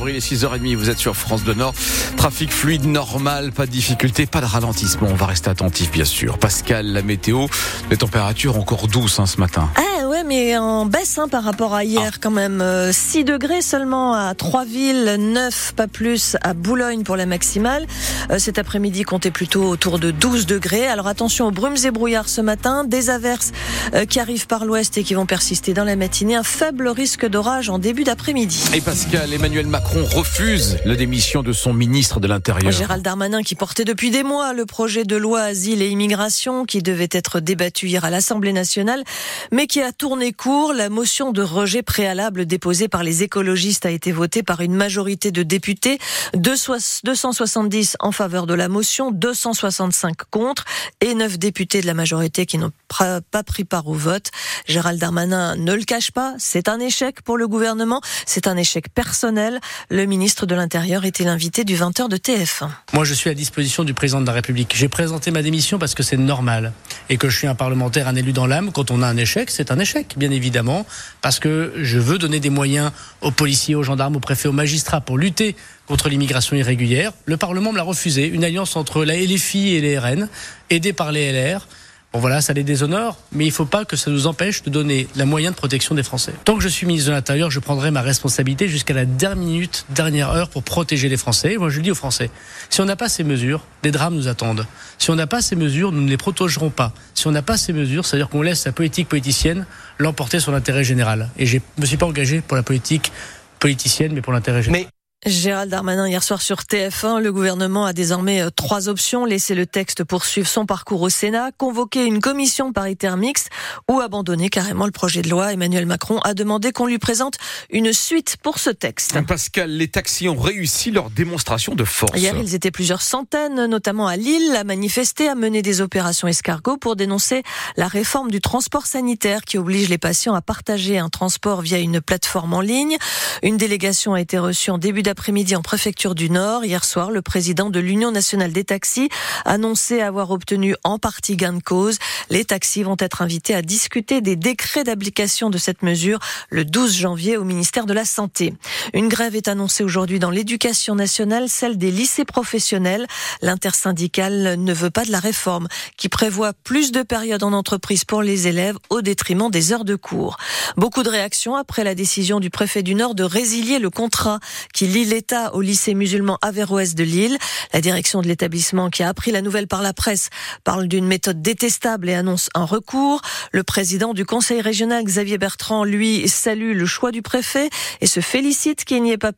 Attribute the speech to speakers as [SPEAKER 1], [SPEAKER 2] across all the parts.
[SPEAKER 1] Chambry, les 6h30, vous êtes sur France de Nord. Trafic fluide, normal, pas de difficulté, pas de ralentissement. On va rester attentif, bien sûr. Pascal, la météo, les températures encore douces hein, ce matin.
[SPEAKER 2] Ah ouais, mais en baisse hein, par rapport à hier quand même. 6 degrés seulement à Trois-Villes, 9 pas plus à Boulogne pour la maximale. Euh, cet après-midi, comptez plutôt autour de 12 degrés. Alors attention aux brumes et brouillards ce matin, des averses euh, qui arrivent par l'ouest et qui vont persister dans la matinée. Un faible risque d'orage en début d'après-midi.
[SPEAKER 1] Et Pascal, Emmanuel Macron refuse la démission de son ministre de l'Intérieur.
[SPEAKER 2] Gérald Darmanin qui portait depuis des mois le projet de loi asile et immigration qui devait être débattu hier à l'Assemblée nationale, mais qui a tourné court. La motion de rejet préalable déposée par les écologistes a été votée par une majorité de députés, 270 en faveur de la motion, 265 contre et 9 députés de la majorité qui n'ont pas pris part au vote. Gérald Darmanin ne le cache pas, c'est un échec pour le gouvernement, c'est un échec personnel. Le ministre de l'Intérieur était l'invité du 20h de TF1.
[SPEAKER 3] Moi, je suis à disposition du président de la République. J'ai présenté ma démission parce que c'est normal et que je suis un parlementaire, un élu dans l'âme. Quand on a un échec, c'est un échec, bien évidemment, parce que je veux donner des moyens aux policiers, aux gendarmes, aux préfets, aux magistrats pour lutter contre l'immigration irrégulière. Le Parlement me l'a refusé. Une alliance entre la LFI et les RN, aidée par les LR. Bon voilà, ça les déshonore, mais il ne faut pas que ça nous empêche de donner la moyen de protection des Français. Tant que je suis ministre de l'Intérieur, je prendrai ma responsabilité jusqu'à la dernière minute, dernière heure pour protéger les Français. moi, je le dis aux Français, si on n'a pas ces mesures, des drames nous attendent. Si on n'a pas ces mesures, nous ne les protégerons pas. Si on n'a pas ces mesures, c'est-à-dire qu'on laisse la politique politicienne l'emporter sur l'intérêt général. Et je ne me suis pas engagé pour la politique politicienne, mais pour l'intérêt général.
[SPEAKER 2] Gérald Darmanin hier soir sur TF1, le gouvernement a désormais euh, trois options laisser le texte poursuivre son parcours au Sénat, convoquer une commission paritaire mixte ou abandonner carrément le projet de loi. Emmanuel Macron a demandé qu'on lui présente une suite pour ce texte.
[SPEAKER 1] Pascal, les taxis ont réussi leur démonstration de force.
[SPEAKER 2] Hier, ils étaient plusieurs centaines, notamment à Lille, à manifester, à mener des opérations escargots pour dénoncer la réforme du transport sanitaire qui oblige les patients à partager un transport via une plateforme en ligne. Une délégation a été reçue en début après-midi en préfecture du Nord. Hier soir, le président de l'Union nationale des taxis annonçait avoir obtenu en partie gain de cause. Les taxis vont être invités à discuter des décrets d'application de cette mesure le 12 janvier au ministère de la Santé. Une grève est annoncée aujourd'hui dans l'éducation nationale, celle des lycées professionnels. L'intersyndicale ne veut pas de la réforme qui prévoit plus de périodes en entreprise pour les élèves au détriment des heures de cours. Beaucoup de réactions après la décision du préfet du Nord de résilier le contrat qui lie l'État au lycée musulman Averroès de Lille. La direction de l'établissement qui a appris la nouvelle par la presse parle d'une méthode détestable et annonce un recours. Le président du conseil régional Xavier Bertrand, lui, salue le choix du préfet et se félicite qu'il n'y ait pas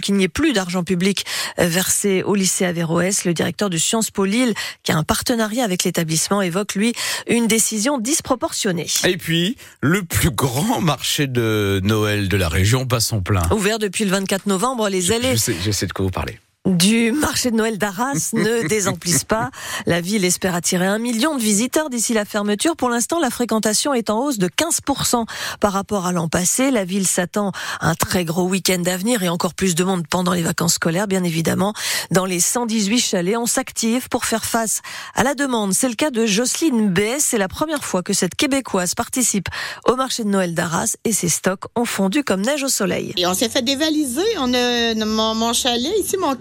[SPEAKER 2] qu'il n'y ait plus d'argent public versé au lycée Averroès. Le directeur de Sciences Po Lille, qui a un partenariat avec l'établissement, évoque lui une décision disproportionnée.
[SPEAKER 1] Et puis, le plus grand marché de Noël de la région passe en plein.
[SPEAKER 2] Ouvert depuis le 24 novembre, les allées.
[SPEAKER 1] Je sais, de quoi vous parlez
[SPEAKER 2] du marché de Noël d'Arras ne désemplissent pas. La ville espère attirer un million de visiteurs d'ici la fermeture. Pour l'instant, la fréquentation est en hausse de 15% par rapport à l'an passé. La ville s'attend à un très gros week-end d'avenir et encore plus de monde pendant les vacances scolaires, bien évidemment. Dans les 118 chalets, on s'active pour faire face à la demande. C'est le cas de Jocelyne B. C'est la première fois que cette Québécoise participe au marché de Noël d'Arras et ses stocks ont fondu comme neige au soleil.
[SPEAKER 4] Et on s'est fait dévaliser. On a mon, mon chalet ici, mon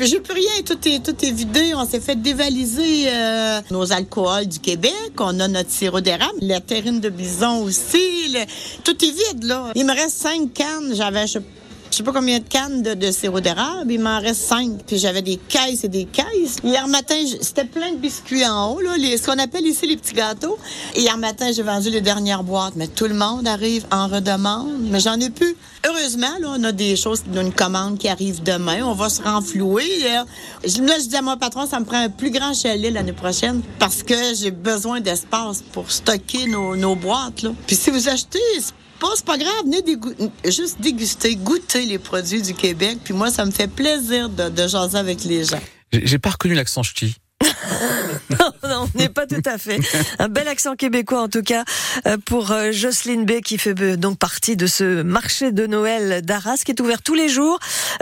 [SPEAKER 4] j'ai plus rien, tout est, tout vidé. On s'est fait dévaliser euh, nos alcools du Québec. On a notre sirop d'érable, la terrine de bison aussi. tout est vide, là. Il me reste cinq cannes. J'avais, je je sais pas combien de cannes de, sirop d'érable, il m'en reste cinq. Puis j'avais des caisses et des caisses. Hier matin, c'était plein de biscuits en haut, là, les, ce qu'on appelle ici les petits gâteaux. Et hier matin, j'ai vendu les dernières boîtes. Mais tout le monde arrive en redemande. Mais j'en ai plus. Heureusement, là, on a des choses, une commande qui arrive demain. On va se renflouer. Là, je dis à mon patron, ça me prend un plus grand chalet l'année prochaine parce que j'ai besoin d'espace pour stocker nos, nos boîtes. Là. Puis si vous achetez, pas, c'est pas grave, venez juste déguster, goûter les produits du Québec. Puis moi, ça me fait plaisir de, de jaser avec les gens.
[SPEAKER 1] J'ai pas reconnu l'accent ch'ti.
[SPEAKER 2] non, on n'est pas tout à fait. Un bel accent québécois en tout cas euh, pour euh, Jocelyne B qui fait euh, donc partie de ce marché de Noël d'Arras qui est ouvert tous les jours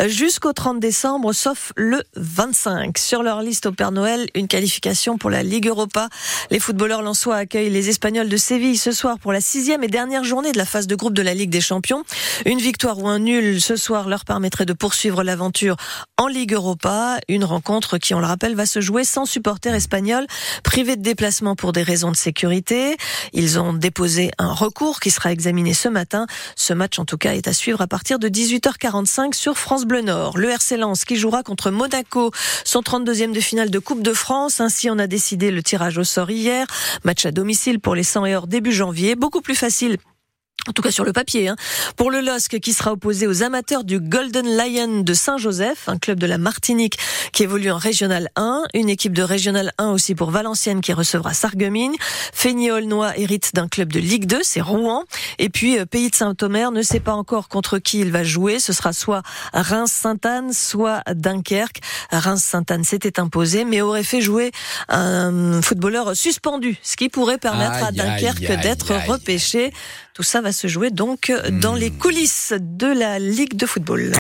[SPEAKER 2] jusqu'au 30 décembre, sauf le 25. Sur leur liste au Père Noël, une qualification pour la Ligue Europa. Les footballeurs lensois accueillent les Espagnols de Séville ce soir pour la sixième et dernière journée de la phase de groupe de la Ligue des Champions. Une victoire ou un nul ce soir leur permettrait de poursuivre l'aventure en Ligue Europa. Une rencontre qui, on le rappelle, va se jouer sans supporters espagnols privés de déplacement pour des raisons de sécurité. Ils ont déposé un recours qui sera examiné ce matin. Ce match, en tout cas, est à suivre à partir de 18h45 sur France Bleu Nord. Le RC Lens qui jouera contre Monaco, son 32e de finale de Coupe de France. Ainsi, on a décidé le tirage au sort hier. Match à domicile pour les 100 et or début janvier. Beaucoup plus facile en tout cas sur le papier, hein. pour le LOSC qui sera opposé aux amateurs du Golden Lion de Saint-Joseph, un club de la Martinique qui évolue en Régional 1, une équipe de Régional 1 aussi pour Valenciennes qui recevra Sarreguemines, Fény-Aulnois hérite d'un club de Ligue 2, c'est Rouen, et puis euh, Pays de Saint-Omer ne sait pas encore contre qui il va jouer, ce sera soit Reims-Sainte-Anne, soit Dunkerque. Reims-Sainte-Anne s'était imposé, mais aurait fait jouer un footballeur suspendu, ce qui pourrait permettre à Dunkerque d'être repêché. Tout ça va se jouer donc dans les coulisses de la Ligue de football.